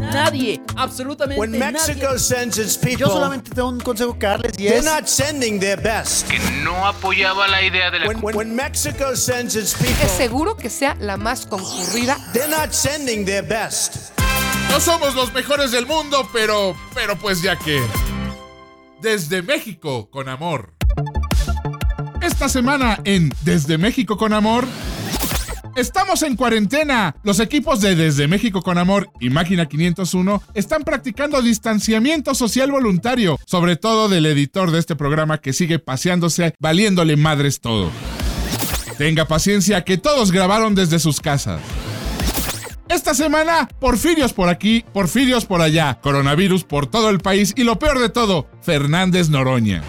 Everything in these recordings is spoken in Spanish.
Nadie, absolutamente When Mexico nadie. sends its people, Yo solamente tengo un consejo que darles y they're es not sending their best. que no apoyaba la idea de la When, when, when Mexico sends its Es people, seguro que sea la más concurrida. they're not sending their best. No somos los mejores del mundo, pero, pero pues ya que... Desde México con amor. Esta semana en Desde México con amor... Estamos en cuarentena. Los equipos de Desde México con Amor y Máquina 501 están practicando distanciamiento social voluntario, sobre todo del editor de este programa que sigue paseándose, valiéndole madres todo. Tenga paciencia que todos grabaron desde sus casas. Esta semana, Porfirios por aquí, Porfirios por allá, coronavirus por todo el país y lo peor de todo, Fernández Noroña.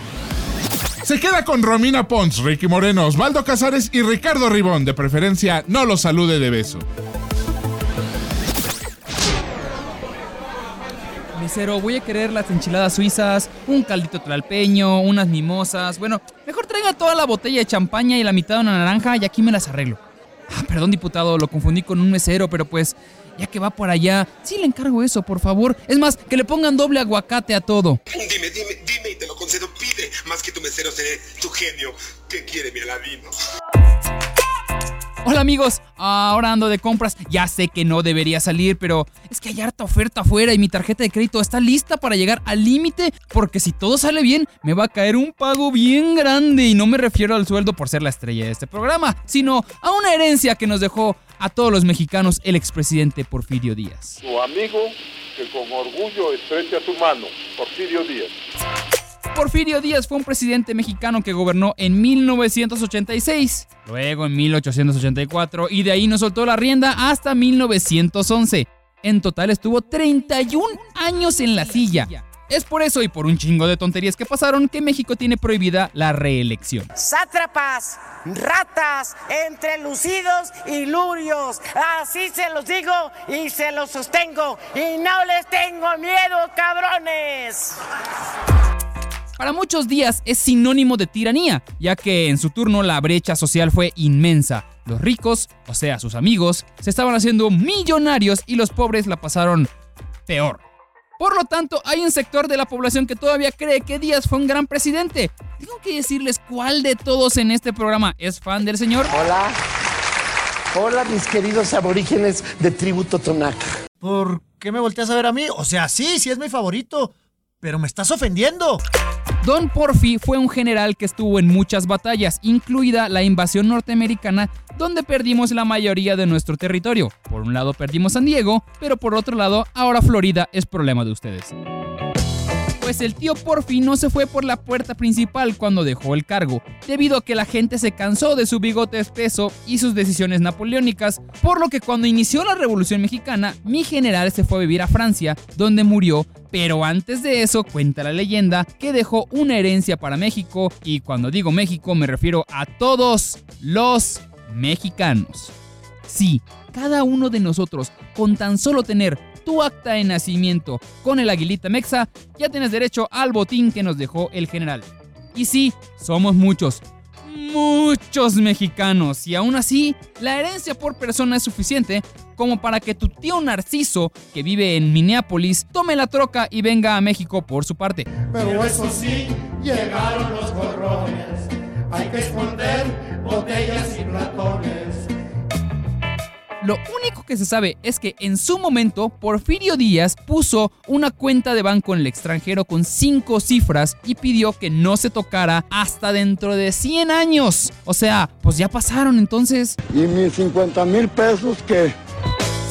Se queda con Romina Pons, Ricky Moreno, Osvaldo Casares y Ricardo Ribón. De preferencia, no lo salude de beso. Mesero, voy a querer las enchiladas suizas, un caldito tlalpeño, unas mimosas. Bueno, mejor traiga toda la botella de champaña y la mitad de una naranja y aquí me las arreglo. Ah, perdón, diputado, lo confundí con un mesero, pero pues, ya que va por allá, sí le encargo eso, por favor. Es más, que le pongan doble aguacate a todo. Dime, dime, dime y te más que tu mesero seré tu genio. ¿Qué quiere mi aladino? Hola amigos, ahora ando de compras. Ya sé que no debería salir, pero es que hay harta oferta afuera y mi tarjeta de crédito está lista para llegar al límite porque si todo sale bien me va a caer un pago bien grande y no me refiero al sueldo por ser la estrella de este programa, sino a una herencia que nos dejó a todos los mexicanos el expresidente Porfirio Díaz. su amigo que con orgullo estrecha su mano, Porfirio Díaz. Porfirio Díaz fue un presidente mexicano que gobernó en 1986, luego en 1884 y de ahí nos soltó la rienda hasta 1911. En total estuvo 31 años en la silla. Es por eso y por un chingo de tonterías que pasaron que México tiene prohibida la reelección. sátrapas, ratas, entrelucidos y lurios. Así se los digo y se los sostengo. Y no les tengo miedo, cabrones. Para muchos días es sinónimo de tiranía, ya que en su turno la brecha social fue inmensa. Los ricos, o sea, sus amigos, se estaban haciendo millonarios y los pobres la pasaron peor. Por lo tanto, hay un sector de la población que todavía cree que Díaz fue un gran presidente. Tengo que decirles cuál de todos en este programa es fan del señor. Hola. Hola, mis queridos aborígenes de Tributo Tonac. ¿Por qué me volteas a ver a mí? O sea, sí, sí es mi favorito, pero me estás ofendiendo. Don Porfi fue un general que estuvo en muchas batallas, incluida la invasión norteamericana, donde perdimos la mayoría de nuestro territorio. Por un lado perdimos San Diego, pero por otro lado, ahora Florida es problema de ustedes. Pues el tío Porfi no se fue por la puerta principal cuando dejó el cargo, debido a que la gente se cansó de su bigote espeso y sus decisiones napoleónicas, por lo que cuando inició la Revolución Mexicana, mi general se fue a vivir a Francia, donde murió, pero antes de eso cuenta la leyenda que dejó una herencia para México, y cuando digo México me refiero a todos los mexicanos. Sí, cada uno de nosotros, con tan solo tener tu acta de nacimiento con el aguilita mexa, ya tienes derecho al botín que nos dejó el general. Y sí, somos muchos, muchos mexicanos, y aún así, la herencia por persona es suficiente como para que tu tío Narciso, que vive en Minneapolis, tome la troca y venga a México por su parte. Pero eso sí, llegaron los gorrones. Hay que esconder botellas y ratones. Lo único que se sabe es que en su momento Porfirio Díaz puso una cuenta de banco en el extranjero con cinco cifras y pidió que no se tocara hasta dentro de 100 años. O sea, pues ya pasaron entonces. ¿Y mis 50 mil pesos qué?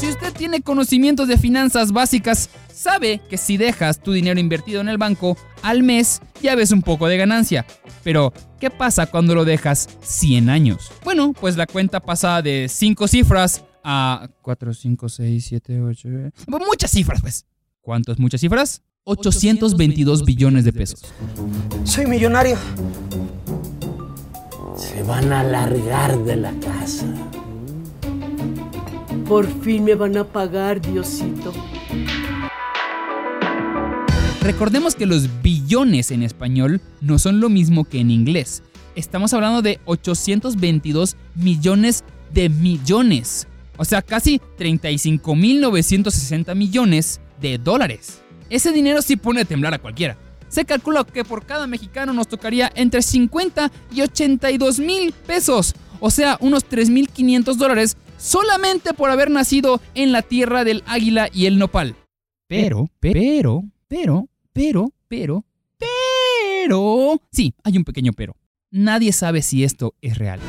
Si usted tiene conocimientos de finanzas básicas, sabe que si dejas tu dinero invertido en el banco, al mes ya ves un poco de ganancia. Pero, ¿qué pasa cuando lo dejas 100 años? Bueno, pues la cuenta pasa de 5 cifras a 4, 5, 6, 7, 8... Muchas cifras, pues. ¿Cuántas muchas cifras? 822 billones de pesos. Soy millonario. Se van a largar de la casa. Por fin me van a pagar, Diosito. Recordemos que los billones en español no son lo mismo que en inglés. Estamos hablando de 822 millones de millones. O sea, casi 35.960 millones de dólares. Ese dinero sí pone a temblar a cualquiera. Se calcula que por cada mexicano nos tocaría entre 50 y 82 mil pesos. O sea, unos 3.500 dólares solamente por haber nacido en la tierra del águila y el nopal. Pero, pero, pero, pero, pero, pero... Sí, hay un pequeño pero. Nadie sabe si esto es real.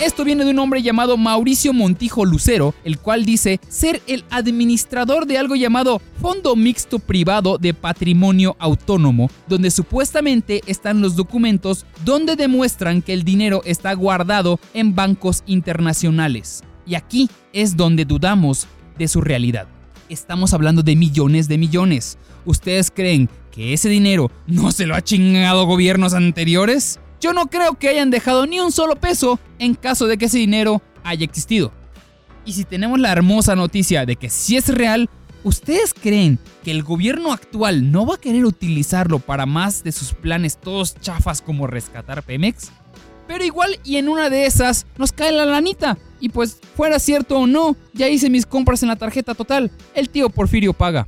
Esto viene de un hombre llamado Mauricio Montijo Lucero, el cual dice ser el administrador de algo llamado Fondo Mixto Privado de Patrimonio Autónomo, donde supuestamente están los documentos donde demuestran que el dinero está guardado en bancos internacionales. Y aquí es donde dudamos de su realidad. Estamos hablando de millones de millones. ¿Ustedes creen que ese dinero no se lo ha chingado gobiernos anteriores? Yo no creo que hayan dejado ni un solo peso en caso de que ese dinero haya existido. Y si tenemos la hermosa noticia de que si es real, ¿ustedes creen que el gobierno actual no va a querer utilizarlo para más de sus planes todos chafas como rescatar Pemex? Pero igual y en una de esas nos cae la lanita. Y pues fuera cierto o no, ya hice mis compras en la tarjeta total. El tío Porfirio paga.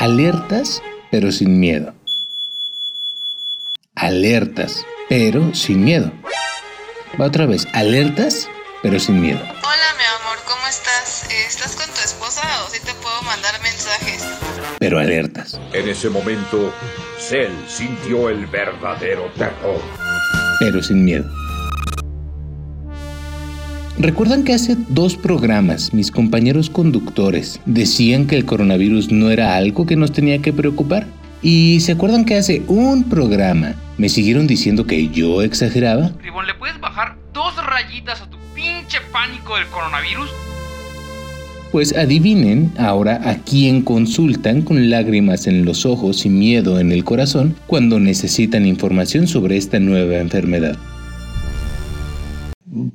Alertas, pero sin miedo. Alertas, pero sin miedo. Va otra vez. Alertas, pero sin miedo. Hola, mi amor, ¿cómo estás? ¿Estás con tu esposa o si te puedo mandar mensajes? Pero alertas. En ese momento, Cell sintió el verdadero terror. Pero sin miedo. ¿Recuerdan que hace dos programas mis compañeros conductores decían que el coronavirus no era algo que nos tenía que preocupar? ¿Y se acuerdan que hace un programa me siguieron diciendo que yo exageraba? Ribón, ¿le puedes bajar dos rayitas a tu pinche pánico del coronavirus? Pues adivinen ahora a quién consultan con lágrimas en los ojos y miedo en el corazón cuando necesitan información sobre esta nueva enfermedad.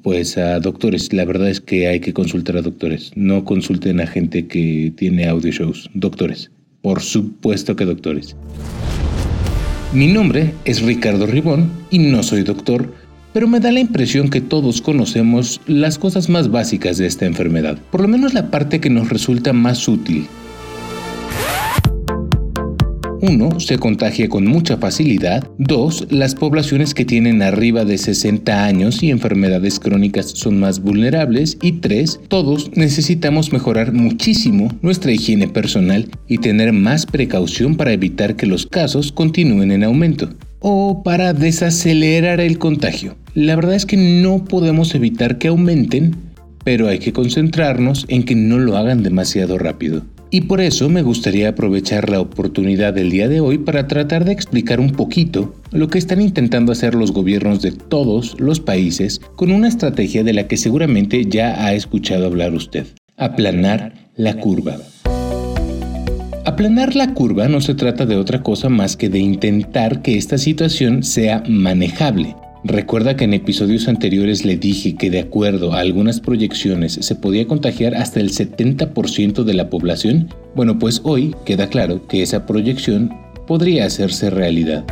Pues a doctores, la verdad es que hay que consultar a doctores. No consulten a gente que tiene audio shows. Doctores. Por supuesto que doctores. Mi nombre es Ricardo Ribón y no soy doctor, pero me da la impresión que todos conocemos las cosas más básicas de esta enfermedad, por lo menos la parte que nos resulta más útil. 1. Se contagia con mucha facilidad. 2. Las poblaciones que tienen arriba de 60 años y enfermedades crónicas son más vulnerables. Y 3. Todos necesitamos mejorar muchísimo nuestra higiene personal y tener más precaución para evitar que los casos continúen en aumento o para desacelerar el contagio. La verdad es que no podemos evitar que aumenten, pero hay que concentrarnos en que no lo hagan demasiado rápido. Y por eso me gustaría aprovechar la oportunidad del día de hoy para tratar de explicar un poquito lo que están intentando hacer los gobiernos de todos los países con una estrategia de la que seguramente ya ha escuchado hablar usted. Aplanar la curva. Aplanar la curva no se trata de otra cosa más que de intentar que esta situación sea manejable, Recuerda que en episodios anteriores le dije que de acuerdo a algunas proyecciones se podía contagiar hasta el 70% de la población. Bueno, pues hoy queda claro que esa proyección podría hacerse realidad.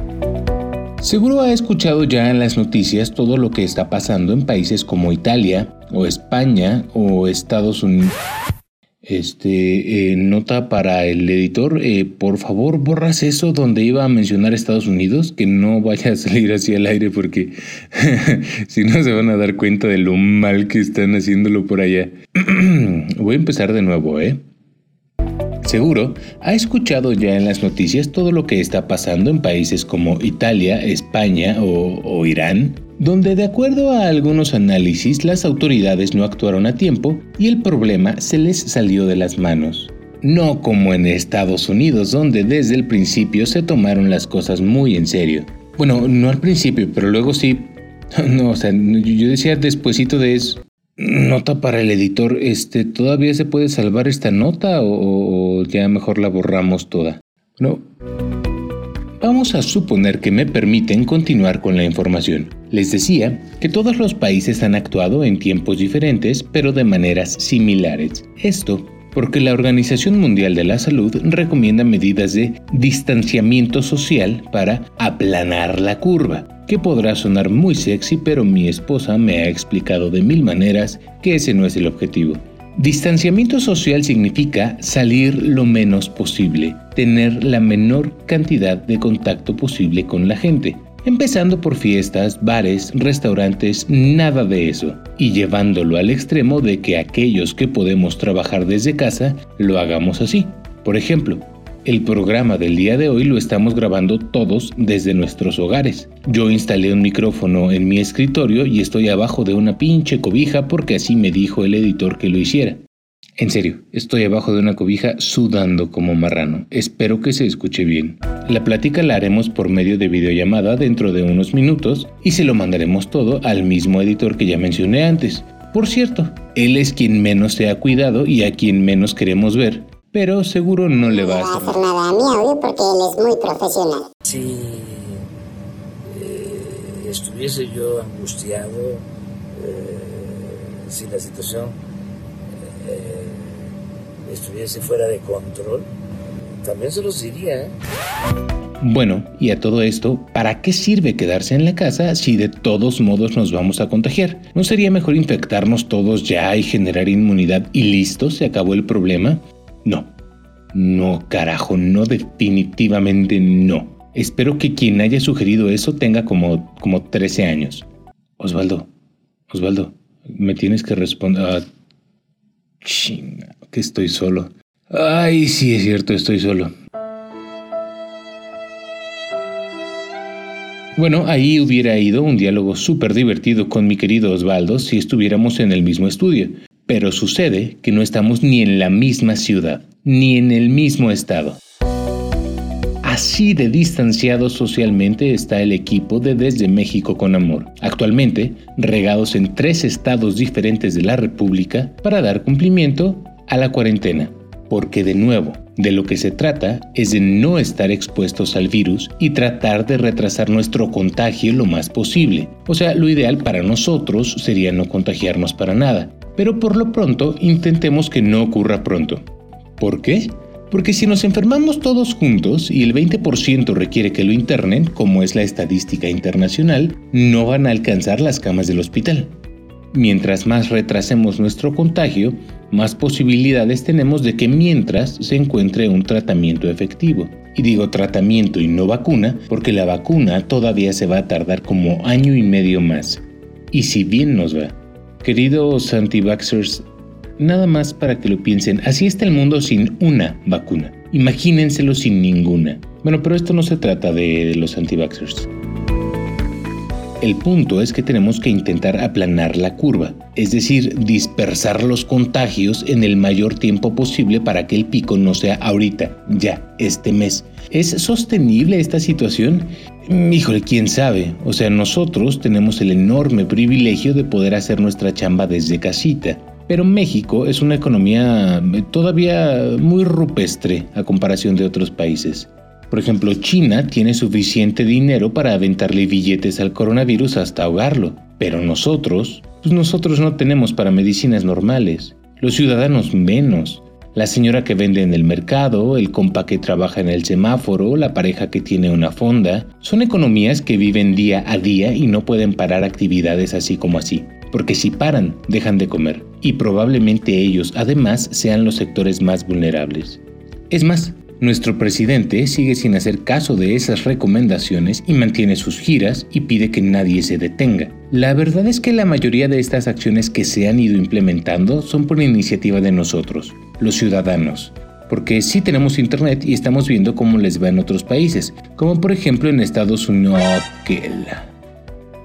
Seguro ha escuchado ya en las noticias todo lo que está pasando en países como Italia o España o Estados Unidos. Este, eh, nota para el editor, eh, por favor borras eso donde iba a mencionar Estados Unidos, que no vaya a salir así al aire porque si no se van a dar cuenta de lo mal que están haciéndolo por allá. Voy a empezar de nuevo, ¿eh? Seguro ha escuchado ya en las noticias todo lo que está pasando en países como Italia, España o, o Irán, donde de acuerdo a algunos análisis las autoridades no actuaron a tiempo y el problema se les salió de las manos. No como en Estados Unidos, donde desde el principio se tomaron las cosas muy en serio. Bueno, no al principio, pero luego sí. No, o sea, yo decía despuesito de eso. Nota para el editor, este, ¿todavía se puede salvar esta nota o, o ya mejor la borramos toda? No. Vamos a suponer que me permiten continuar con la información. Les decía que todos los países han actuado en tiempos diferentes, pero de maneras similares. Esto porque la Organización Mundial de la Salud recomienda medidas de distanciamiento social para aplanar la curva, que podrá sonar muy sexy, pero mi esposa me ha explicado de mil maneras que ese no es el objetivo. Distanciamiento social significa salir lo menos posible, tener la menor cantidad de contacto posible con la gente, empezando por fiestas, bares, restaurantes, nada de eso, y llevándolo al extremo de que aquellos que podemos trabajar desde casa lo hagamos así. Por ejemplo, el programa del día de hoy lo estamos grabando todos desde nuestros hogares. Yo instalé un micrófono en mi escritorio y estoy abajo de una pinche cobija porque así me dijo el editor que lo hiciera. En serio, estoy abajo de una cobija sudando como marrano. Espero que se escuche bien. La plática la haremos por medio de videollamada dentro de unos minutos y se lo mandaremos todo al mismo editor que ya mencioné antes. Por cierto, él es quien menos se ha cuidado y a quien menos queremos ver, pero seguro no le va a hacer nada a mi audio porque él es muy profesional. Si eh, estuviese yo angustiado, eh, si la situación eh, estuviese fuera de control, también se los diría. Bueno, y a todo esto, ¿para qué sirve quedarse en la casa si de todos modos nos vamos a contagiar? ¿No sería mejor infectarnos todos ya y generar inmunidad y listo, se acabó el problema? No. No, carajo, no, definitivamente no. Espero que quien haya sugerido eso tenga como, como 13 años. Osvaldo, Osvaldo, me tienes que responder. Ah, chinga, que estoy solo. Ay, sí, es cierto, estoy solo. Bueno, ahí hubiera ido un diálogo súper divertido con mi querido Osvaldo si estuviéramos en el mismo estudio. Pero sucede que no estamos ni en la misma ciudad, ni en el mismo estado. Así de distanciado socialmente está el equipo de Desde México con Amor, actualmente regados en tres estados diferentes de la República para dar cumplimiento a la cuarentena. Porque de nuevo, de lo que se trata es de no estar expuestos al virus y tratar de retrasar nuestro contagio lo más posible. O sea, lo ideal para nosotros sería no contagiarnos para nada, pero por lo pronto intentemos que no ocurra pronto. ¿Por qué? Porque si nos enfermamos todos juntos y el 20% requiere que lo internen, como es la estadística internacional, no van a alcanzar las camas del hospital. Mientras más retrasemos nuestro contagio, más posibilidades tenemos de que mientras se encuentre un tratamiento efectivo. Y digo tratamiento y no vacuna porque la vacuna todavía se va a tardar como año y medio más. Y si bien nos va, Queridos anti-vaxxers, nada más para que lo piensen, así está el mundo sin una vacuna. Imagínenselo sin ninguna. Bueno, pero esto no se trata de, los anti-vaxxers. El punto es que tenemos que intentar aplanar la curva, es decir, dispersar los contagios en el mayor tiempo posible para que el pico no sea ahorita, ya, este mes. ¿Es sostenible esta situación? Híjole, quién sabe. O sea, nosotros tenemos el enorme privilegio de poder hacer nuestra chamba desde casita. Pero México es una economía todavía muy rupestre a comparación de otros países. Por ejemplo, China tiene suficiente dinero para aventarle billetes al coronavirus hasta ahogarlo, pero nosotros, pues nosotros no tenemos para medicinas normales, los ciudadanos menos. La señora que vende en el mercado, el compa que trabaja en el semáforo, la pareja que tiene una fonda, son economías que viven día a día y no pueden parar actividades así como así, porque si paran, dejan de comer, y probablemente ellos además sean los sectores más vulnerables. Es más, nuestro presidente sigue sin hacer caso de esas recomendaciones y mantiene sus giras y pide que nadie se detenga. La verdad es que la mayoría de estas acciones que se han ido implementando son por iniciativa de nosotros, los ciudadanos. Porque sí tenemos internet y estamos viendo cómo les va en otros países, como por ejemplo en Estados Unidos.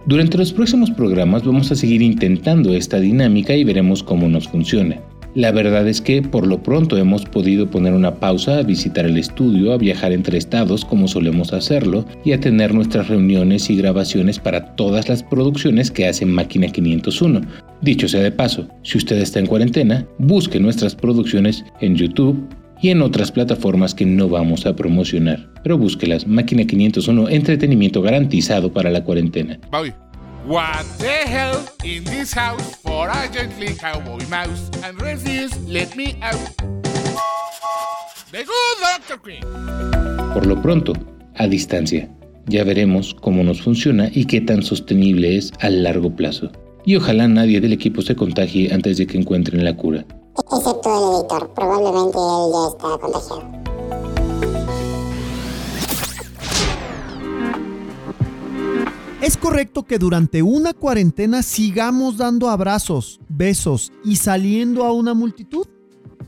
Durante los próximos programas vamos a seguir intentando esta dinámica y veremos cómo nos funciona. La verdad es que por lo pronto hemos podido poner una pausa a visitar el estudio, a viajar entre estados como solemos hacerlo y a tener nuestras reuniones y grabaciones para todas las producciones que hacen Máquina 501. Dicho sea de paso, si usted está en cuarentena, busque nuestras producciones en YouTube, y en otras plataformas que no vamos a promocionar. Pero búsquelas, Máquina 501, entretenimiento garantizado para la cuarentena. Bobby. What the hell in this house for a gently cowboy mouse and refuse let me out. The good Dr. Queen. Por lo pronto, a distancia. Ya veremos cómo nos funciona y qué tan sostenible es a largo plazo. Y ojalá nadie del equipo se contagie antes de que encuentren la cura. Excepto el editor, probablemente él ya está contagiado. ¿Es correcto que durante una cuarentena sigamos dando abrazos, besos y saliendo a una multitud?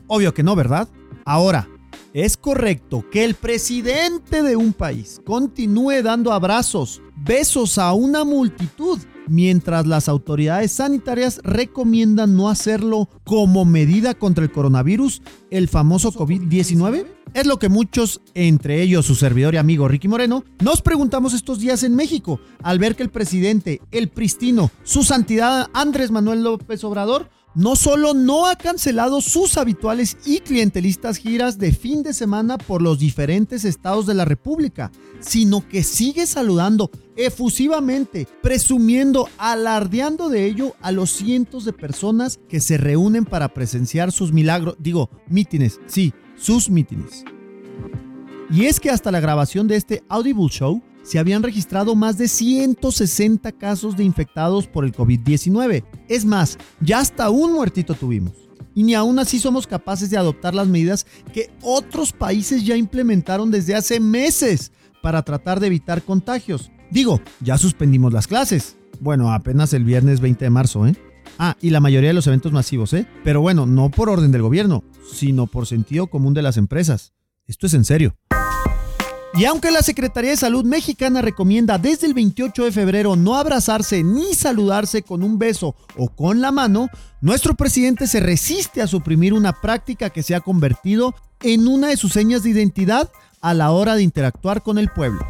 Obvio que no, ¿verdad? Ahora, ¿es correcto que el presidente de un país continúe dando abrazos, besos a una multitud mientras las autoridades sanitarias recomiendan no hacerlo como medida contra el coronavirus, el famoso COVID-19? Es lo que muchos, entre ellos su servidor y amigo Ricky Moreno, nos preguntamos estos días en México al ver que el presidente, el pristino, su santidad Andrés Manuel López Obrador, no solo no ha cancelado sus habituales y clientelistas giras de fin de semana por los diferentes estados de la República, sino que sigue saludando efusivamente, presumiendo, alardeando de ello a los cientos de personas que se reúnen para presenciar sus milagros, digo, mítines, sí, sus mítines. Y es que hasta la grabación de este Audible Show, se habían registrado más de 160 casos de infectados por el COVID-19. Es más, ya hasta un muertito tuvimos. Y ni aún así somos capaces de adoptar las medidas que otros países ya implementaron desde hace meses para tratar de evitar contagios. Digo, ya suspendimos las clases. Bueno, apenas el viernes 20 de marzo, ¿eh? Ah, y la mayoría de los eventos masivos, ¿eh? Pero bueno, no por orden del gobierno, sino por sentido común de las empresas. Esto es en serio. Y aunque la Secretaría de Salud mexicana recomienda desde el 28 de febrero no abrazarse ni saludarse con un beso o con la mano, nuestro presidente se resiste a suprimir una práctica que se ha convertido en una de sus señas de identidad a la hora de interactuar con el pueblo.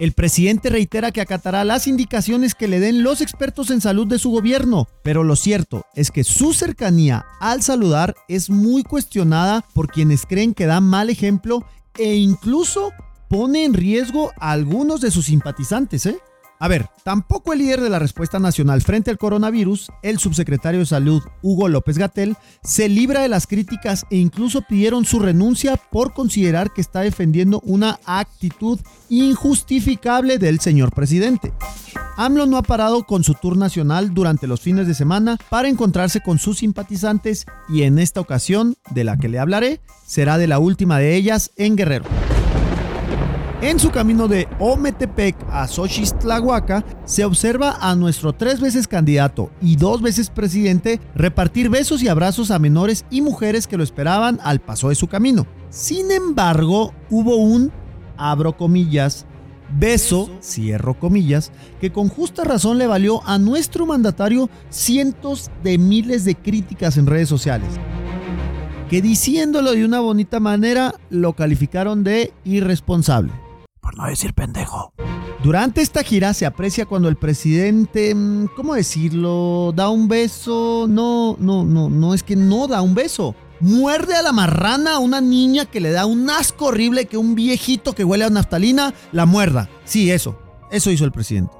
El presidente reitera que acatará las indicaciones que le den los expertos en salud de su gobierno, pero lo cierto es que su cercanía al saludar es muy cuestionada por quienes creen que da mal ejemplo e incluso pone en riesgo a algunos de sus simpatizantes, ¿eh? A ver, tampoco el líder de la respuesta nacional frente al coronavirus, el subsecretario de Salud Hugo López Gatel, se libra de las críticas e incluso pidieron su renuncia por considerar que está defendiendo una actitud injustificable del señor presidente. AMLO no ha parado con su tour nacional durante los fines de semana para encontrarse con sus simpatizantes y en esta ocasión, de la que le hablaré, será de la última de ellas en Guerrero. En su camino de Ometepec a Xochitlahuaca, se observa a nuestro tres veces candidato y dos veces presidente repartir besos y abrazos a menores y mujeres que lo esperaban al paso de su camino. Sin embargo, hubo un, abro comillas, beso, cierro comillas, que con justa razón le valió a nuestro mandatario cientos de miles de críticas en redes sociales que diciéndolo de una bonita manera lo calificaron de irresponsable no decir pendejo. Durante esta gira se aprecia cuando el presidente, mm, ¿cómo decirlo? Da un beso. No, no, no, no es que no da un beso. Muerde a la marrana a una niña que le da un asco horrible que un viejito que huele a naftalina la muerda. Sí, eso. Eso hizo el presidente.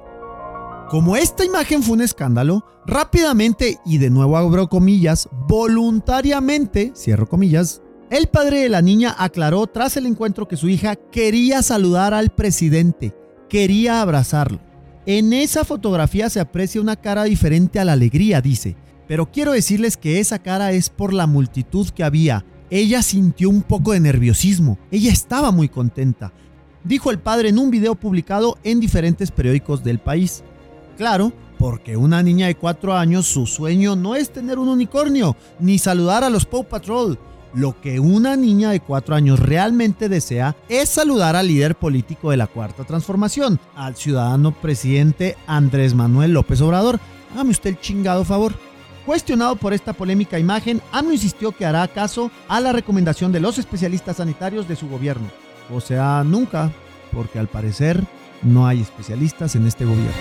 Como esta imagen fue un escándalo, rápidamente y de nuevo abro comillas, voluntariamente, cierro comillas, el padre de la niña aclaró tras el encuentro que su hija quería saludar al presidente, quería abrazarlo. En esa fotografía se aprecia una cara diferente a la alegría, dice, pero quiero decirles que esa cara es por la multitud que había. Ella sintió un poco de nerviosismo, ella estaba muy contenta, dijo el padre en un video publicado en diferentes periódicos del país. Claro, porque una niña de cuatro años su sueño no es tener un unicornio, ni saludar a los Paw Patrol, lo que una niña de cuatro años realmente desea es saludar al líder político de la Cuarta Transformación, al ciudadano presidente Andrés Manuel López Obrador. Hágame usted el chingado favor. Cuestionado por esta polémica imagen, AMLO insistió que hará caso a la recomendación de los especialistas sanitarios de su gobierno. O sea, nunca, porque al parecer no hay especialistas en este gobierno.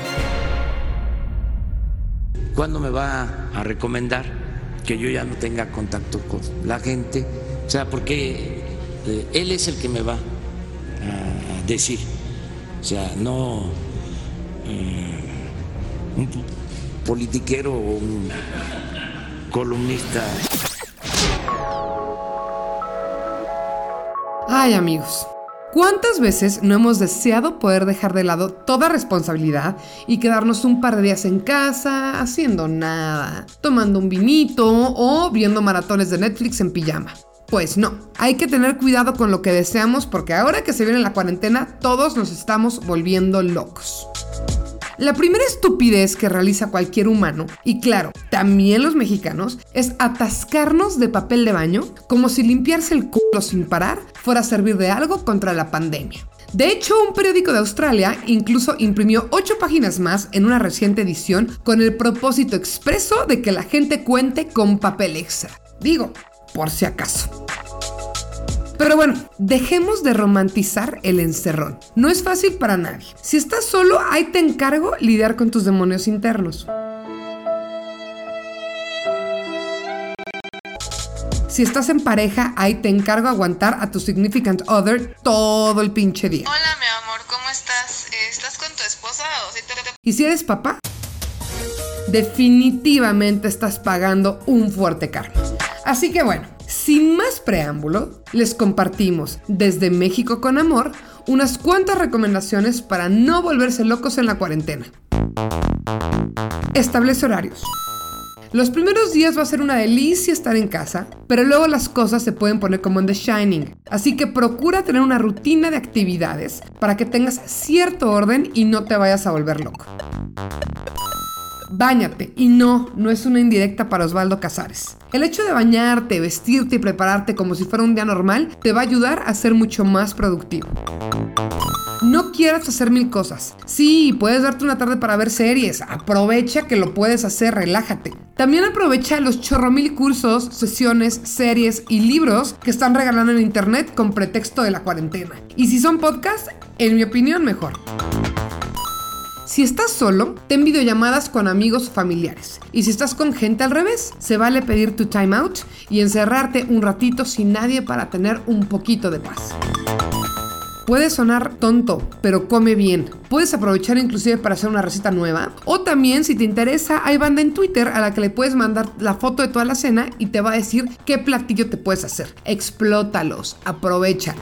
¿Cuándo me va a recomendar que yo ya no tenga contacto con la gente? O sea, porque eh, él es el que me va a decir. O sea, no eh, un politiquero o un columnista. Ay amigos, ¿cuántas veces no hemos deseado poder dejar de lado toda responsabilidad y quedarnos un par de días en casa haciendo nada, tomando un vinito o viendo maratones de Netflix en pijama? Pues no, hay que tener cuidado con lo que deseamos porque ahora que se viene la cuarentena todos nos estamos volviendo locos. La primera estupidez que realiza cualquier humano, y claro, también los mexicanos, es atascarnos de papel de baño como si limpiarse el culo sin parar fuera a servir de algo contra la pandemia. De hecho, un periódico de Australia incluso imprimió ocho páginas más en una reciente edición con el propósito expreso de que la gente cuente con papel extra. Digo, por si acaso. Pero bueno, dejemos de romantizar el encerrón. No es fácil para nadie. Si estás solo, ahí te encargo lidiar con tus demonios internos. Si estás en pareja, ahí te encargo aguantar a tu significant other todo el pinche día. Hola, mi amor, ¿cómo estás? ¿Estás con tu esposa o si te... ¿Y si eres papá? Definitivamente estás pagando un fuerte karma. Así que bueno, sin más preámbulo, les compartimos desde México con Amor unas cuantas recomendaciones para no volverse locos en la cuarentena. Establece horarios. Los primeros días va a ser una delicia estar en casa, pero luego las cosas se pueden poner como en The Shining. Así que procura tener una rutina de actividades para que tengas cierto orden y no te vayas a volver loco. Báñate. Y no, no es una indirecta para Osvaldo Casares. El hecho de bañarte, vestirte y prepararte como si fuera un día normal te va a ayudar a ser mucho más productivo. No quieras hacer mil cosas. Sí, puedes darte una tarde para ver series. Aprovecha que lo puedes hacer, relájate. También aprovecha los chorro mil cursos, sesiones, series y libros que están regalando en internet con pretexto de la cuarentena. Y si son podcasts, en mi opinión, mejor. Si estás solo, ten videollamadas con amigos o familiares. Y si estás con gente al revés, se vale pedir tu time out y encerrarte un ratito sin nadie para tener un poquito de paz. Puede sonar tonto, pero come bien. Puedes aprovechar inclusive para hacer una receta nueva. O también, si te interesa, hay banda en Twitter a la que le puedes mandar la foto de toda la cena y te va a decir qué platillo te puedes hacer. Explótalos, aprovechalo.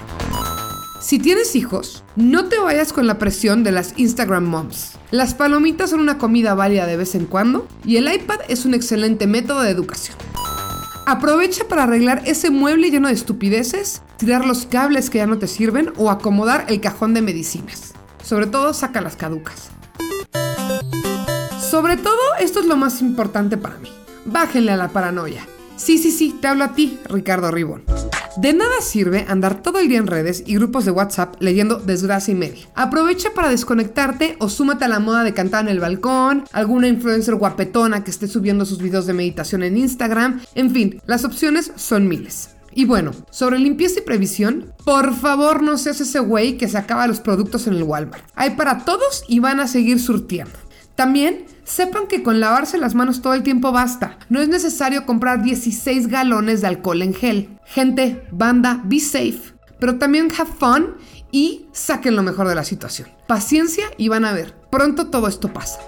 Si tienes hijos, no te vayas con la presión de las Instagram moms. Las palomitas son una comida válida de vez en cuando y el iPad es un excelente método de educación. Aprovecha para arreglar ese mueble lleno de estupideces, tirar los cables que ya no te sirven o acomodar el cajón de medicinas. Sobre todo saca las caducas. Sobre todo, esto es lo más importante para mí. Bájenle a la paranoia. Sí, sí, sí, te hablo a ti, Ricardo Ribón. De nada sirve andar todo el día en redes y grupos de WhatsApp leyendo desgracia y media. Aprovecha para desconectarte o súmate a la moda de cantar en el balcón, alguna influencer guapetona que esté subiendo sus videos de meditación en Instagram, en fin, las opciones son miles. Y bueno, sobre limpieza y previsión, por favor no seas ese güey que se acaba los productos en el Walmart. Hay para todos y van a seguir surtiendo. También sepan que con lavarse las manos todo el tiempo basta. No es necesario comprar 16 galones de alcohol en gel. Gente, banda, be safe. Pero también have fun y saquen lo mejor de la situación. Paciencia y van a ver. Pronto todo esto pasa.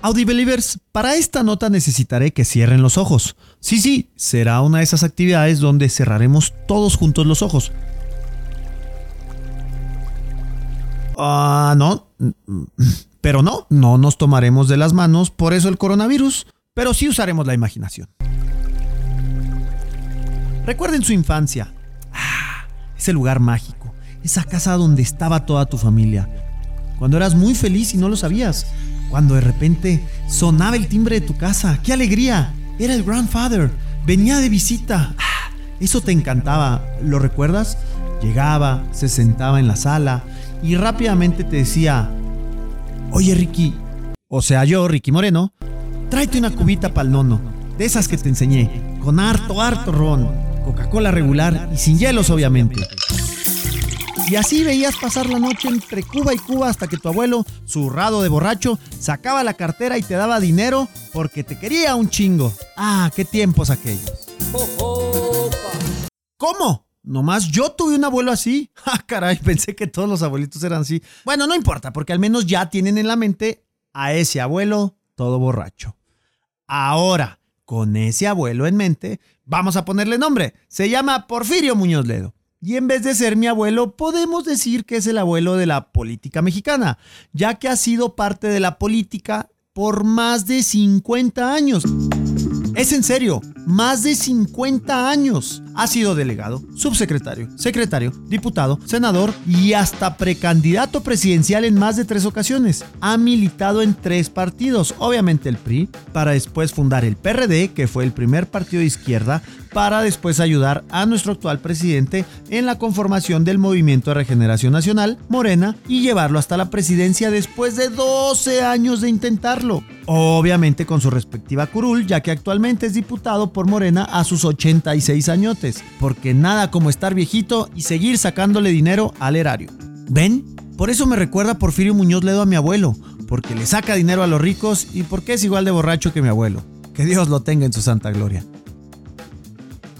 Audi Believers, para esta nota necesitaré que cierren los ojos. Sí, sí, será una de esas actividades donde cerraremos todos juntos los ojos. Ah, no. Pero no, no nos tomaremos de las manos, por eso el coronavirus, pero sí usaremos la imaginación. Recuerden su infancia. Ah, ese lugar mágico, esa casa donde estaba toda tu familia. Cuando eras muy feliz y no lo sabías. Cuando de repente sonaba el timbre de tu casa. ¡Qué alegría! Era el grandfather. Venía de visita. Ah, eso te encantaba. ¿Lo recuerdas? Llegaba, se sentaba en la sala y rápidamente te decía, oye Ricky, o sea yo, Ricky Moreno, tráete una cubita para el nono, de esas que te enseñé, con harto, harto ron, Coca-Cola regular y sin hielos obviamente. Y así veías pasar la noche entre Cuba y Cuba hasta que tu abuelo, zurrado de borracho, sacaba la cartera y te daba dinero porque te quería un chingo. Ah, qué tiempos aquellos. ¿Cómo? Nomás yo tuve un abuelo así. Ah, caray, pensé que todos los abuelitos eran así. Bueno, no importa, porque al menos ya tienen en la mente a ese abuelo todo borracho. Ahora, con ese abuelo en mente, vamos a ponerle nombre. Se llama Porfirio Muñoz Ledo. Y en vez de ser mi abuelo, podemos decir que es el abuelo de la política mexicana, ya que ha sido parte de la política por más de 50 años. Es en serio, más de 50 años. Ha sido delegado, subsecretario, secretario, diputado, senador y hasta precandidato presidencial en más de tres ocasiones. Ha militado en tres partidos, obviamente el PRI, para después fundar el PRD, que fue el primer partido de izquierda, para después ayudar a nuestro actual presidente en la conformación del Movimiento de Regeneración Nacional, Morena, y llevarlo hasta la presidencia después de 12 años de intentarlo. Obviamente con su respectiva curul, ya que actualmente es diputado por Morena a sus 86 añotes, porque nada como estar viejito y seguir sacándole dinero al erario. ¿Ven? Por eso me recuerda Porfirio Muñoz Ledo a mi abuelo, porque le saca dinero a los ricos y porque es igual de borracho que mi abuelo. Que Dios lo tenga en su santa gloria.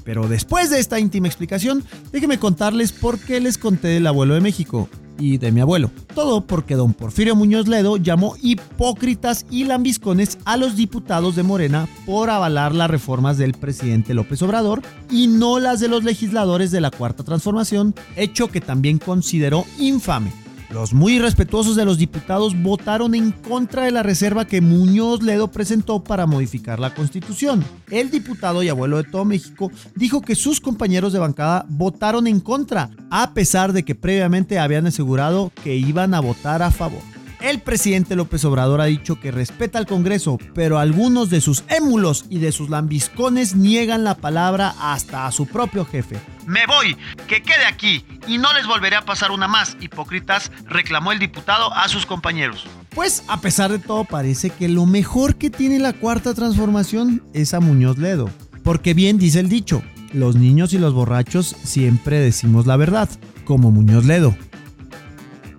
Pero después de esta íntima explicación, déjenme contarles por qué les conté del abuelo de México y de mi abuelo. Todo porque don Porfirio Muñoz Ledo llamó hipócritas y lambiscones a los diputados de Morena por avalar las reformas del presidente López Obrador y no las de los legisladores de la Cuarta Transformación, hecho que también consideró infame. Los muy respetuosos de los diputados votaron en contra de la reserva que Muñoz Ledo presentó para modificar la Constitución. El diputado y abuelo de todo México dijo que sus compañeros de bancada votaron en contra, a pesar de que previamente habían asegurado que iban a votar a favor. El presidente López Obrador ha dicho que respeta al Congreso, pero algunos de sus émulos y de sus lambiscones niegan la palabra hasta a su propio jefe. Me voy, que quede aquí y no les volveré a pasar una más, hipócritas, reclamó el diputado a sus compañeros. Pues a pesar de todo parece que lo mejor que tiene la cuarta transformación es a Muñoz Ledo, porque bien dice el dicho, los niños y los borrachos siempre decimos la verdad, como Muñoz Ledo,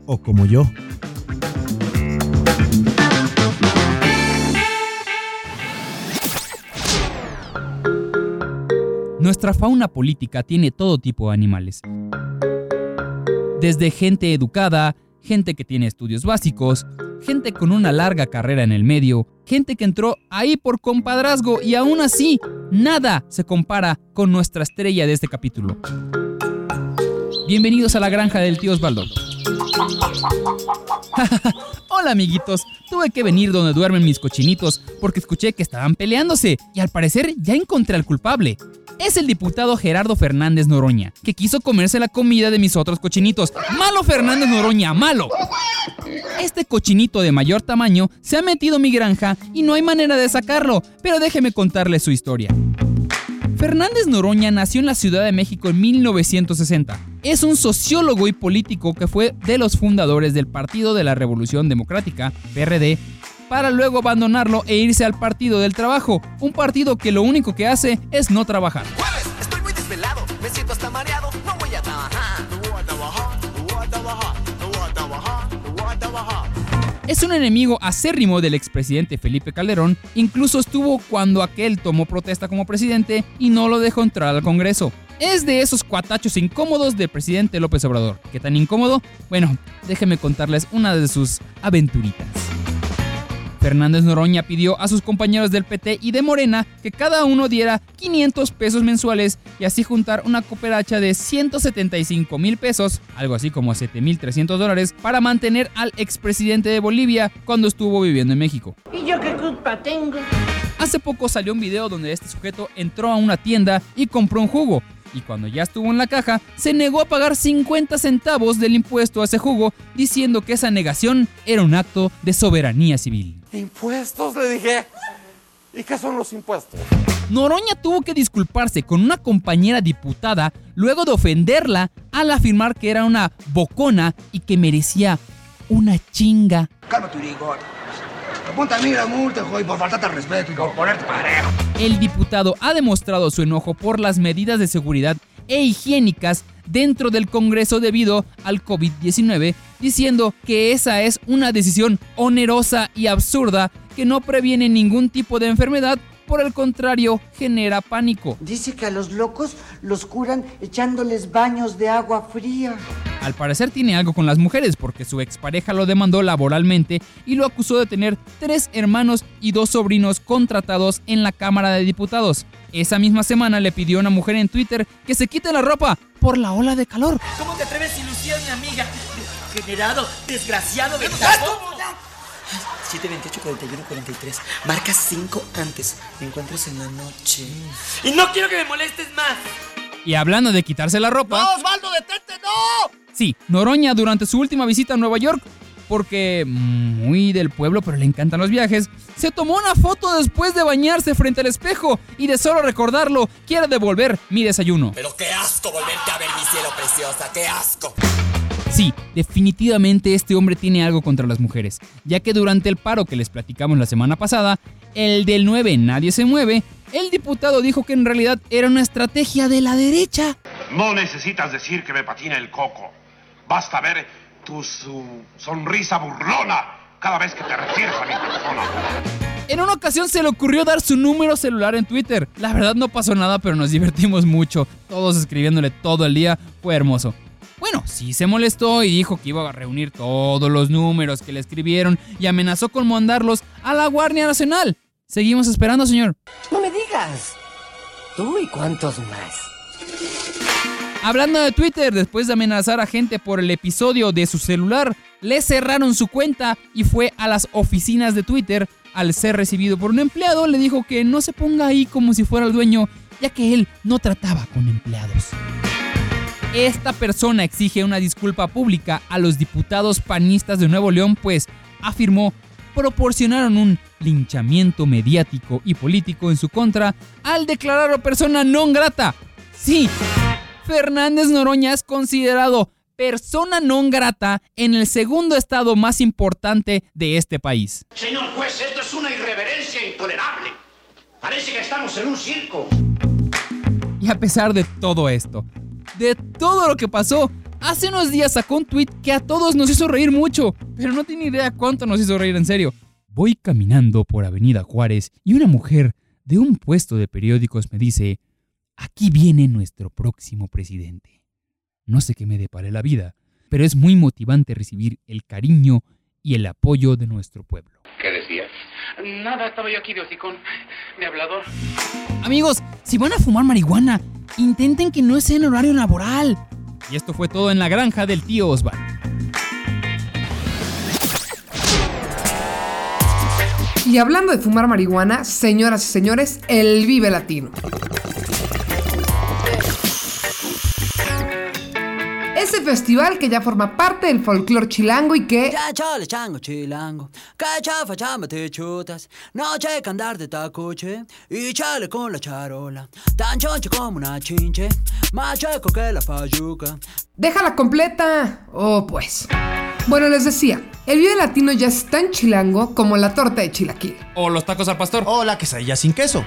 o como yo. Nuestra fauna política tiene todo tipo de animales. Desde gente educada, gente que tiene estudios básicos, gente con una larga carrera en el medio, gente que entró ahí por compadrazgo y aún así, nada se compara con nuestra estrella de este capítulo. Bienvenidos a la granja del tío Osvaldo. Hola amiguitos, tuve que venir donde duermen mis cochinitos porque escuché que estaban peleándose y al parecer ya encontré al culpable. Es el diputado Gerardo Fernández Noroña, que quiso comerse la comida de mis otros cochinitos. ¡Malo Fernández Noroña, malo! Este cochinito de mayor tamaño se ha metido en mi granja y no hay manera de sacarlo, pero déjeme contarle su historia. Fernández Noroña nació en la Ciudad de México en 1960. Es un sociólogo y político que fue de los fundadores del Partido de la Revolución Democrática, PRD, para luego abandonarlo e irse al Partido del Trabajo, un partido que lo único que hace es no trabajar. Es un enemigo acérrimo del expresidente Felipe Calderón, incluso estuvo cuando aquel tomó protesta como presidente y no lo dejó entrar al Congreso. Es de esos cuatachos incómodos del presidente López Obrador. ¿Qué tan incómodo? Bueno, déjenme contarles una de sus aventuritas. Fernández Noroña pidió a sus compañeros del PT y de Morena que cada uno diera 500 pesos mensuales y así juntar una cooperacha de 175 mil pesos, algo así como 7.300 dólares, para mantener al expresidente de Bolivia cuando estuvo viviendo en México. ¿Y yo qué culpa tengo? Hace poco salió un video donde este sujeto entró a una tienda y compró un jugo, y cuando ya estuvo en la caja, se negó a pagar 50 centavos del impuesto a ese jugo, diciendo que esa negación era un acto de soberanía civil. Impuestos, le dije. ¿Y qué son los impuestos? Noroña tuvo que disculparse con una compañera diputada luego de ofenderla al afirmar que era una bocona y que merecía una chinga. Cálmate, Urigor. Ponte a mí la multa, joder, por faltarte al respeto y por ponerte parejo. El diputado ha demostrado su enojo por las medidas de seguridad e higiénicas dentro del Congreso debido al COVID-19, diciendo que esa es una decisión onerosa y absurda que no previene ningún tipo de enfermedad por el contrario, genera pánico. Dice que a los locos los curan echándoles baños de agua fría. Al parecer tiene algo con las mujeres porque su expareja lo demandó laboralmente y lo acusó de tener tres hermanos y dos sobrinos contratados en la Cámara de Diputados. Esa misma semana le pidió a una mujer en Twitter que se quite la ropa por la ola de calor. ¿Cómo te atreves a ilusionar mi amiga? Generado, desgraciado, de 728 41 43. Marca 5 antes. Me encuentras en la noche. Y no quiero que me molestes más. Y hablando de quitarse la ropa. ¡No, Osvaldo, detente, no! Sí, Noroña durante su última visita a Nueva York, porque muy del pueblo, pero le encantan los viajes, se tomó una foto después de bañarse frente al espejo y de solo recordarlo quiere devolver mi desayuno. Pero qué asco volverte a ver, mi cielo preciosa, qué asco. Sí, definitivamente este hombre tiene algo contra las mujeres, ya que durante el paro que les platicamos la semana pasada, el del 9 Nadie se mueve, el diputado dijo que en realidad era una estrategia de la derecha. No necesitas decir que me patina el coco. Basta ver tu su sonrisa burlona cada vez que te refieres a mi persona. En una ocasión se le ocurrió dar su número celular en Twitter. La verdad no pasó nada, pero nos divertimos mucho. Todos escribiéndole todo el día. Fue hermoso. Bueno, sí se molestó y dijo que iba a reunir todos los números que le escribieron y amenazó con mandarlos a la Guardia Nacional. Seguimos esperando, señor. No me digas. ¿Tú y cuántos más? Hablando de Twitter, después de amenazar a gente por el episodio de su celular, le cerraron su cuenta y fue a las oficinas de Twitter. Al ser recibido por un empleado, le dijo que no se ponga ahí como si fuera el dueño, ya que él no trataba con empleados. Esta persona exige una disculpa pública a los diputados panistas de Nuevo León, pues afirmó proporcionaron un linchamiento mediático y político en su contra al declararlo persona non grata. Sí, Fernández Noroña es considerado persona non grata en el segundo estado más importante de este país. Señor juez, esto es una irreverencia intolerable. Parece que estamos en un circo. Y a pesar de todo esto, de todo lo que pasó, hace unos días sacó un tweet que a todos nos hizo reír mucho, pero no tiene idea cuánto nos hizo reír en serio. Voy caminando por Avenida Juárez y una mujer de un puesto de periódicos me dice, aquí viene nuestro próximo presidente. No sé qué me depare la vida, pero es muy motivante recibir el cariño y el apoyo de nuestro pueblo. ¿Qué decías? Nada, estaba yo aquí de hocicón, de hablador. Amigos, si van a fumar marihuana, intenten que no sea en horario laboral. Y esto fue todo en la granja del tío Osvaldo. Y hablando de fumar marihuana, señoras y señores, el Vive Latino. Festival que ya forma parte del folclore chilango y que Ya chale chango chilango, que chafa chamba te chutas, no checa andar de tacoche, y chale con la charola, tan choncho como una chinche, más checo que la fayuca. déjala completa. Oh, pues. Bueno, les decía, el Vive Latino ya es tan chilango como la torta de chilaquil. O los tacos al pastor. O la quesadilla sin queso.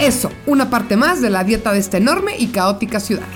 Eso, una parte más de la dieta de esta enorme y caótica ciudad.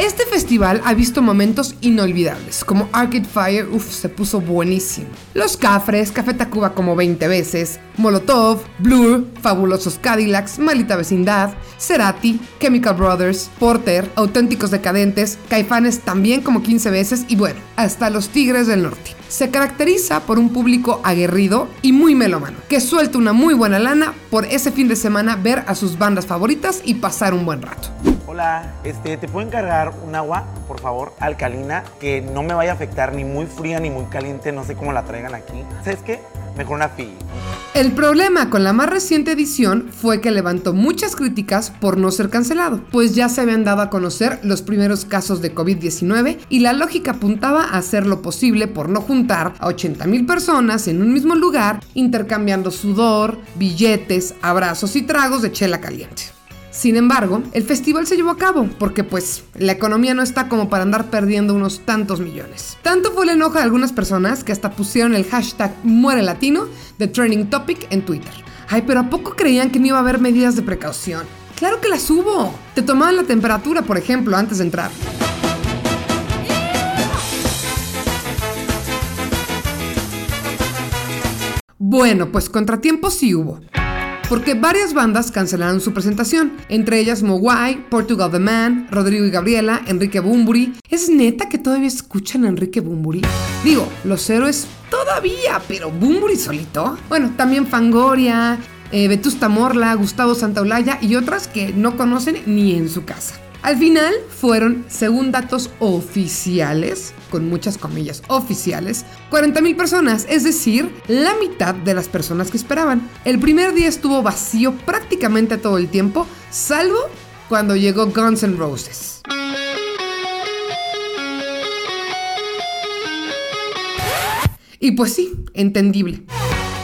Este festival ha visto momentos inolvidables, como Arcade Fire, uff, se puso buenísimo. Los Cafres, Café Tacuba como 20 veces, Molotov, Blur, Fabulosos Cadillacs, Malita Vecindad, Cerati, Chemical Brothers, Porter, Auténticos Decadentes, Caifanes también como 15 veces y bueno, hasta los Tigres del Norte. Se caracteriza por un público aguerrido y muy melómano, que suelta una muy buena lana por ese fin de semana ver a sus bandas favoritas y pasar un buen rato. Hola, este, ¿te puedo encargar un agua, por favor, alcalina, que no me vaya a afectar ni muy fría ni muy caliente, no sé cómo la traigan aquí? ¿Sabes qué? Mejor una. El problema con la más reciente edición fue que levantó muchas críticas por no ser cancelado, pues ya se habían dado a conocer los primeros casos de COVID-19 y la lógica apuntaba a hacer lo posible por no juntar a 80 mil personas en un mismo lugar intercambiando sudor, billetes, abrazos y tragos de chela caliente. Sin embargo, el festival se llevó a cabo porque pues la economía no está como para andar perdiendo unos tantos millones. Tanto fue el enojo de algunas personas que hasta pusieron el hashtag Muere Latino de Trending Topic en Twitter. Ay, pero ¿a poco creían que no iba a haber medidas de precaución? Claro que las hubo. Te tomaban la temperatura, por ejemplo, antes de entrar. Bueno, pues contratiempos sí hubo. Porque varias bandas cancelaron su presentación, entre ellas Mogwai, Portugal The Man, Rodrigo y Gabriela, Enrique Bumburi. ¿Es neta que todavía escuchan a Enrique Bumburi? Digo, los héroes todavía, pero Bumburi solito. Bueno, también Fangoria, eh, Vetusta Morla, Gustavo Santaolalla y otras que no conocen ni en su casa. Al final fueron, según datos oficiales, con muchas comillas oficiales, 40.000 personas, es decir, la mitad de las personas que esperaban. El primer día estuvo vacío prácticamente todo el tiempo, salvo cuando llegó Guns N' Roses. Y pues sí, entendible.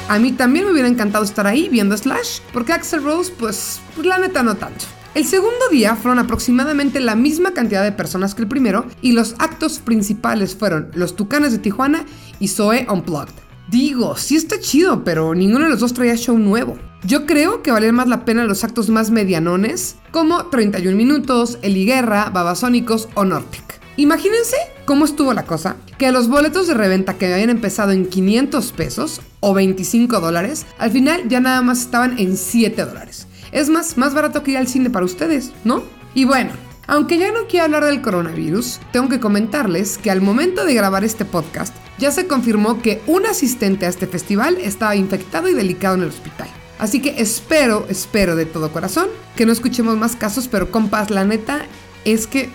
A mí también me hubiera encantado estar ahí viendo Slash, porque Axel Rose, pues, pues la neta no tanto. El segundo día fueron aproximadamente la misma cantidad de personas que el primero y los actos principales fueron Los Tucanes de Tijuana y Zoe Unplugged. Digo, sí está chido, pero ninguno de los dos traía show nuevo. Yo creo que valían más la pena los actos más medianones, como 31 Minutos, Eli Guerra, Babasónicos o Nortec. Imagínense cómo estuvo la cosa, que los boletos de reventa que habían empezado en 500 pesos o 25 dólares, al final ya nada más estaban en 7 dólares. Es más, más barato que ir al cine para ustedes, ¿no? Y bueno, aunque ya no quiero hablar del coronavirus, tengo que comentarles que al momento de grabar este podcast, ya se confirmó que un asistente a este festival estaba infectado y delicado en el hospital. Así que espero, espero de todo corazón que no escuchemos más casos, pero compas, la neta es que,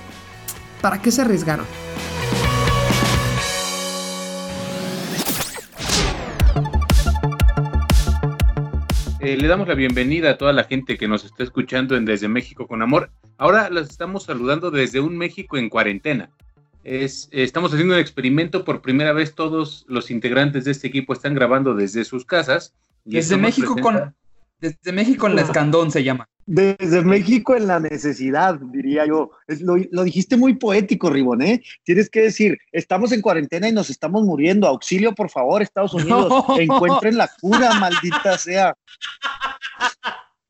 ¿para qué se arriesgaron? Eh, le damos la bienvenida a toda la gente que nos está escuchando en Desde México con Amor. Ahora los estamos saludando desde un México en cuarentena. Es, estamos haciendo un experimento por primera vez. Todos los integrantes de este equipo están grabando desde sus casas. Y desde México con desde México en la escandón se llama. Desde México en la necesidad, diría yo. Lo, lo, dijiste muy poético, Ribón, ¿eh? Tienes que decir, estamos en cuarentena y nos estamos muriendo. Auxilio, por favor, Estados Unidos. No. Encuentren la cura, maldita sea.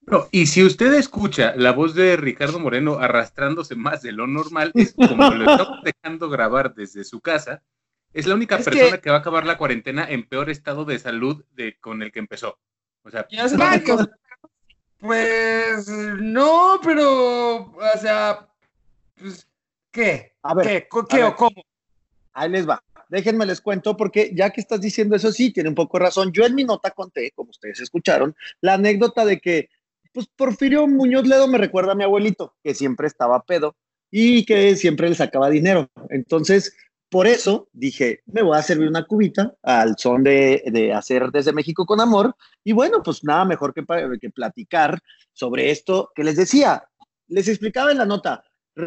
No, y si usted escucha la voz de Ricardo Moreno arrastrándose más de lo normal, es como lo estamos dejando grabar desde su casa. Es la única es persona que... que... va a acabar la cuarentena en peor estado de salud de, con el que empezó. O sea, pues no, pero, o sea, pues, ¿qué? A ver, ¿Qué? ¿Qué, qué o cómo? Ahí les va. Déjenme les cuento porque ya que estás diciendo eso, sí, tiene un poco de razón. Yo en mi nota conté, como ustedes escucharon, la anécdota de que, pues, Porfirio Muñoz Ledo me recuerda a mi abuelito, que siempre estaba pedo y que siempre le sacaba dinero. Entonces, por eso dije, me voy a servir una cubita al son de, de, hacer desde México con amor. Y bueno, pues nada mejor que, que platicar sobre esto que les decía. Les explicaba en la nota,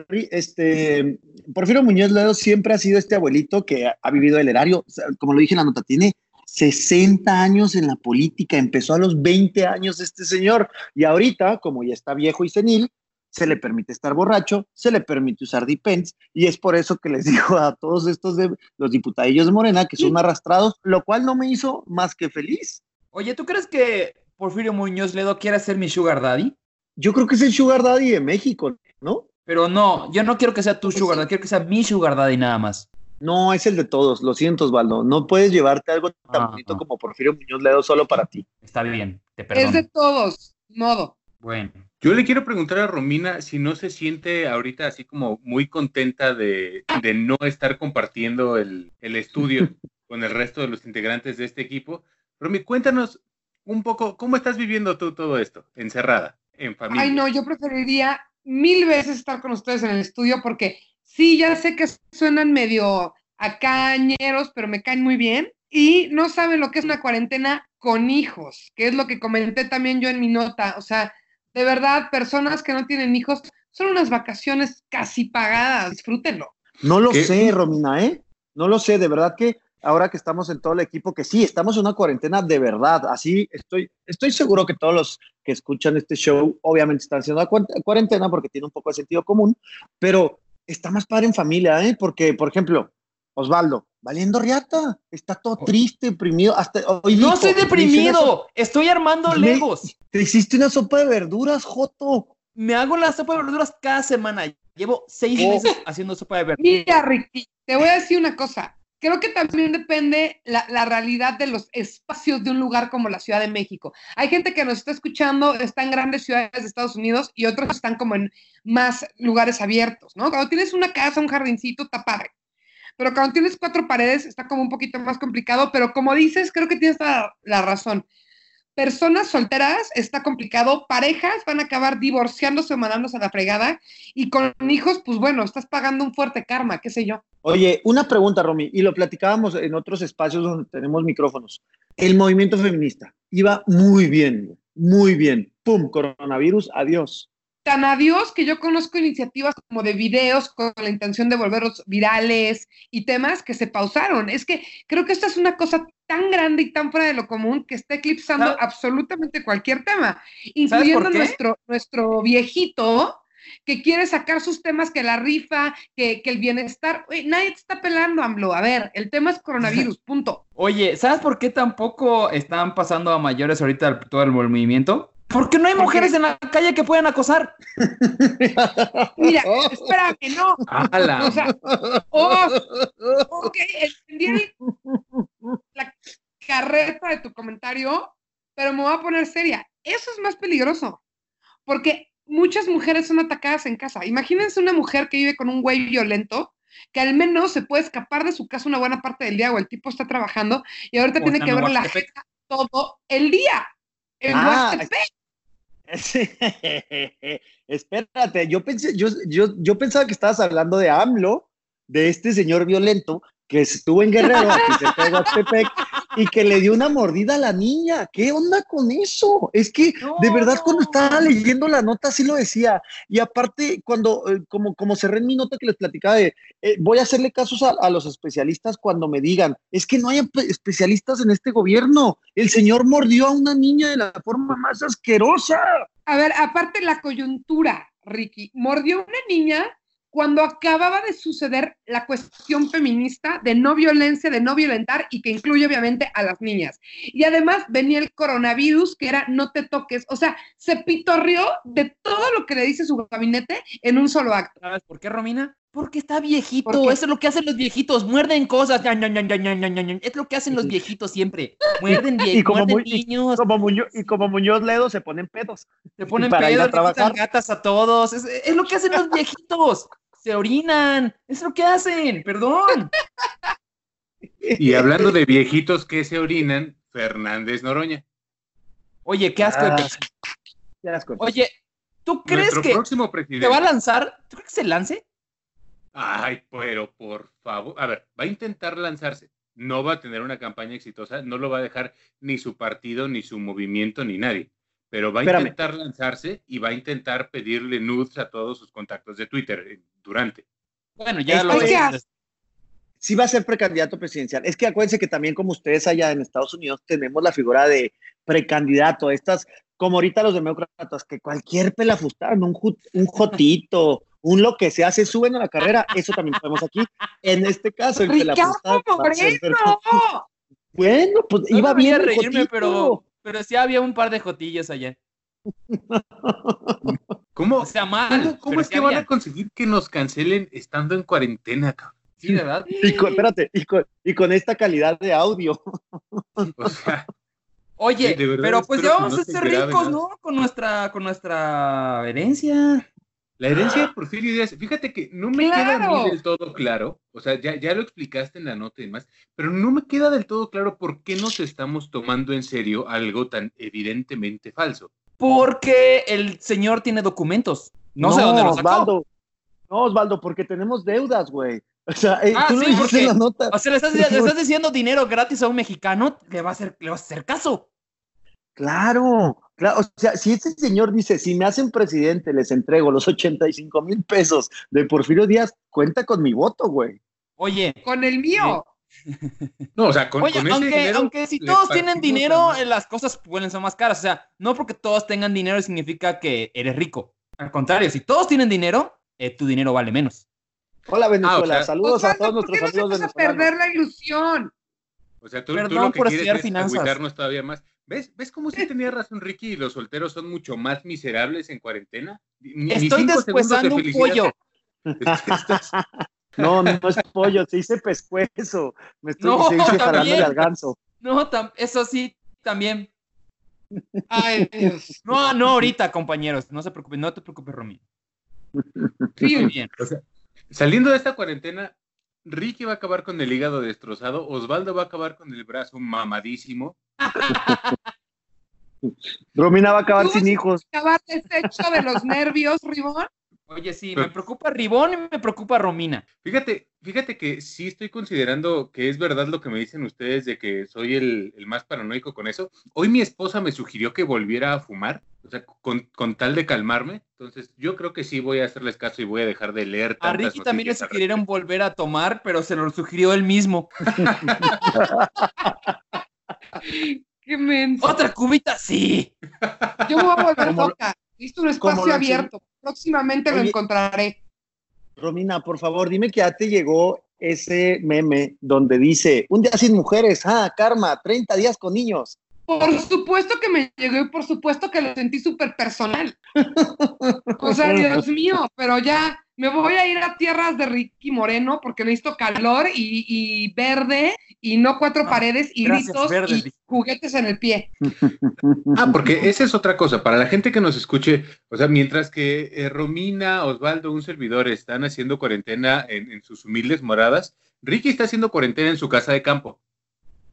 este, Porfirio Muñoz Ledo siempre ha sido este abuelito que ha, vivido el erario, como lo dije en la nota, tiene 60 años en la política, empezó a los 20 años este señor y ahorita, como ya está viejo y senil, se le permite estar borracho, se le permite usar dipens, y es por eso que les digo a todos estos de los diputadillos de Morena que son arrastrados, lo cual no me hizo más que feliz. Oye, ¿tú crees que Porfirio Muñoz Ledo quiere ser mi sugar daddy? Yo creo que es el sugar daddy de México, ¿no? Pero no, yo no quiero que sea tu sugar daddy, quiero que sea mi sugar daddy nada más. No, es el de todos, lo siento, Osvaldo. No puedes llevarte algo tan ah, bonito ah. como Porfirio Muñoz Ledo solo para ti. Está bien, te perdono. Es de todos, modo. Bueno. Yo le quiero preguntar a Romina si no se siente ahorita así como muy contenta de, de no estar compartiendo el, el, estudio con el resto de los integrantes de este equipo. Romy, cuéntanos un poco, ¿cómo estás viviendo tú todo esto, encerrada, en familia? Ay, no, yo preferiría mil veces estar con ustedes en el estudio porque sí, ya sé que suenan medio acañeros, pero me caen muy bien. Y no saben lo que es una cuarentena con hijos, que es lo que comenté también yo en mi nota. O sea, de verdad, personas que no tienen hijos, son unas vacaciones casi pagadas, disfrútenlo. No lo ¿Qué? sé, Romina, ¿eh? No lo sé, de verdad que ahora que estamos en todo el equipo, que sí, estamos en una cuarentena de verdad, así estoy, estoy seguro que todos los que escuchan este show obviamente están haciendo la cuarentena porque tiene un poco de sentido común, pero está más padre en familia, ¿eh? Porque, por ejemplo, Osvaldo, valiendo riata, está todo triste, deprimido. Hasta hoy no estoy deprimido, estoy armando me, legos. Te hiciste una sopa de verduras, Joto. Me hago la sopa de verduras cada semana. Llevo seis Oh. meses haciendo sopa de verduras. Mira, Ricky, te voy a decir una cosa. creo que también depende la, la, realidad de los espacios de un lugar como la Ciudad de México. Hay gente que nos está escuchando, está en grandes ciudades de Estados Unidos y otros están como en más lugares abiertos, ¿no? Cuando tienes una casa, un jardincito, está padre. Pero cuando tienes cuatro paredes está como un poquito más complicado, pero como dices, creo que tienes la, razón personas solteras está complicado, parejas van a acabar divorciándose o mandándose a la fregada, y con hijos, pues bueno, estás pagando un fuerte karma, qué sé yo. Oye, una pregunta, Romy, y lo platicábamos en otros espacios donde tenemos micrófonos. El movimiento feminista iba muy bien, muy bien. ¡Pum! Coronavirus, adiós tan a Dios que yo conozco iniciativas como de videos con la intención de volverlos virales y temas que se pausaron. Es que creo que esta es una cosa tan grande y tan fuera de lo común que está eclipsando absolutamente cualquier tema, incluyendo nuestro, nuestro viejito que quiere sacar sus temas, que la rifa, que, que el bienestar. nadie te está pelando, AMLO. A ver, el tema es coronavirus, punto. Oye, ¿sabes por qué tampoco están pasando a mayores ahorita todo el movimiento? Porque no hay mujeres en la calle que puedan acosar. Mira, espérame, no. ¡Hala! O sea, oh, ok, entendí la carreta de tu comentario, pero me voy a poner seria. Eso es más peligroso, porque muchas mujeres son atacadas en casa. Imagínense una mujer que vive con un güey violento, que al menos se puede escapar de su casa una buena parte del día o el tipo está trabajando y ahorita tiene que ver la todo el día. Ah, espérate, yo pensé, yo, yo, yo pensaba que estabas hablando de AMLO, de este señor violento que estuvo en Guerrero, aquí se pegó a Tepec, y que le dio una mordida a la niña. ¿Qué onda con eso? Es que de verdad cuando estaba leyendo la nota sí lo decía. Y aparte, cuando, eh, como, como cerré en mi nota que les platicaba de, eh, voy a hacerle casos a, a, los especialistas cuando me digan, es que no hay especialistas en este gobierno. El señor mordió a una niña de la forma más asquerosa. A ver, aparte la coyuntura, Ricky, mordió a una niña cuando acababa de suceder la cuestión feminista de no violencia, de no violentar y que incluye obviamente a las niñas. Y además venía el coronavirus, que era no te toques. O sea, se pitorrió de todo lo que le dice su gabinete en un solo acto. ¿Sabes por qué, Romina? Porque está viejito. Eso es lo que hacen los viejitos. Muerden cosas. Es lo que hacen los viejitos siempre. Muerden, y como muerden niños. Como Muñoz, y como Muñoz Ledo se ponen pedos. Se ponen pedos, le gatas a todos. Es, es, lo que hacen los viejitos se orinan. Es lo que hacen, perdón. Y hablando de viejitos que se orinan, Fernández Noroña. Oye, qué asco. Ah, Oye, ¿tú crees que próximo presidente. va a lanzar? ¿Tú crees que se lance? Ay, pero por favor. A ver, va a intentar lanzarse. No va a tener una campaña exitosa, no lo va a dejar ni su partido, ni su movimiento, ni nadie pero va a intentar lanzarse y va a intentar pedirle nudes a todos sus contactos de Twitter eh, durante. Bueno, ya lo es. Sí va a ser precandidato presidencial. Es que acuérdense que también como ustedes allá en Estados Unidos tenemos la figura de precandidato, estas, como ahorita los demócratas, que cualquier pelafustán, un, un jotito, un lo que sea, se suben a la carrera, eso también podemos aquí. En este caso, el pelafustán. Bueno, pues iba bien. reírme, pero pero sí había un par de jotillos allá. ¿Cómo? O sea, mal. ¿Cómo, es que van a conseguir que nos cancelen estando en cuarentena, cabrón? Sí, ¿verdad? Y con, espérate, y con, esta calidad de audio. O sea, Oye, pero pues ya vamos a ser ricos, ¿no? Con nuestra, con nuestra herencia. La herencia de Porfirio Díaz, fíjate que no me queda a mí del todo claro, o sea, ya, ya lo explicaste en la nota y demás, pero no me queda del todo claro por qué nos estamos tomando en serio algo tan evidentemente falso. Porque el señor tiene documentos. No, sé dónde los sacó. Osvaldo. No, Osvaldo, porque tenemos deudas, güey. O sea, eh, ah, tú sí, porque, en la nota. O sea, le estás, le estás, diciendo dinero gratis a un mexicano, le va a hacer, le va a hacer caso. Claro, Claro, o sea, si este señor dice, si me hacen presidente, les entrego los 85 mil pesos de Porfirio Díaz, cuenta con mi voto, güey. Oye. Con el mío. No, o sea, con, Oye, aunque, aunque si todos tienen dinero, las cosas pueden ser más caras. O sea, no porque todos tengan dinero significa que eres rico. Al contrario, si todos tienen dinero, eh, tu dinero vale menos. Hola, Venezuela. Ah, Saludos a todos nuestros amigos no a perder la ilusión. O sea, tú, Perdón tú lo que por quieres finanzas. todavía más. ¿Ves, ¿Ves cómo sí tenía razón Ricky y los solteros son mucho más miserables en cuarentena? Estoy despuesando un pollo. No, no es pollo, se dice pescuezo. Me estoy, No, se dice también. jalándole al ganso. No, tam- eso sí, también. Ay, Dios. No, no ahorita, compañeros. No se preocupen, no te preocupes, Romy. Muy bien. O sea, saliendo de esta cuarentena, Ricky va a acabar con el hígado destrozado, Osvaldo va a acabar con el brazo mamadísimo. Romina va a acabar ¿Tú sin hijos. acabar deshecho de los nervios, Ribón? Oye, sí, me preocupa Ribón y me preocupa Romina. Fíjate, fíjate que sí estoy considerando que es verdad lo que me dicen ustedes de que soy el, el más paranoico con eso. Hoy mi esposa me sugirió que volviera a fumar, o sea, con, con tal de calmarme. Entonces, yo creo que sí voy a hacerles caso y voy a dejar de leer. A Ricky también le sugirieron volver a tomar, pero se lo sugirió él mismo. Qué menso. ¿Otra cubita? Sí. Yo me voy a volver loca. Visto un espacio abierto. Próximamente lo encontraré. Romina, por favor, dime que ya te llegó ese meme donde dice, un día sin mujeres, ah, karma, 30 días con niños. Por supuesto que me llegó y por supuesto que lo sentí súper personal. O sea, Dios mío, pero ya me voy a ir a tierras de Ricky Moreno porque necesito calor y, y verde y no cuatro paredes y gracias, gritos verde, y juguetes en el pie. Ah, porque esa es otra cosa. Para la gente que nos escuche, o sea, mientras que eh, Romina, Osvaldo, un servidor están haciendo cuarentena en, en sus humildes moradas, Ricky está haciendo cuarentena en su casa de campo,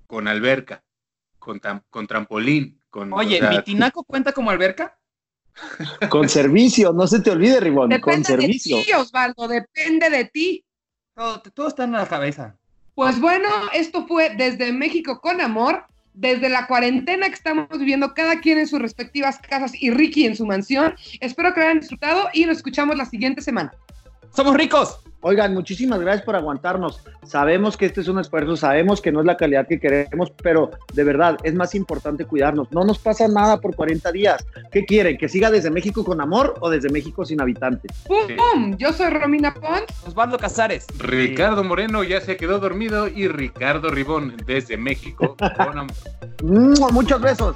con alberca, con, tam- con trampolín, con... Oye, o sea, ¿mi tinaco cuenta como alberca? Con servicio, no se te olvide, Ribón, con Depende de servicio. ti, Osvaldo, depende de ti. Todo, todo está en la cabeza. Pues bueno, esto fue desde México con amor, desde la cuarentena que estamos viviendo cada quien en sus respectivas casas y Ricky en su mansión. Espero que lo hayan disfrutado y nos escuchamos la siguiente semana. ¡Somos ricos! Oigan, muchísimas gracias por aguantarnos. Sabemos que este es un esfuerzo, sabemos que no es la calidad que queremos, pero de verdad es más importante cuidarnos. No nos pasa nada por 40 días. ¿Qué quieren? ¿Que siga desde México con amor o desde México sin habitantes? ¡Pum! pum! Yo soy Romina Pons. Osvaldo Casares. Ricardo Moreno ya se quedó dormido y Ricardo Ribón desde México. con amor. Muchos besos.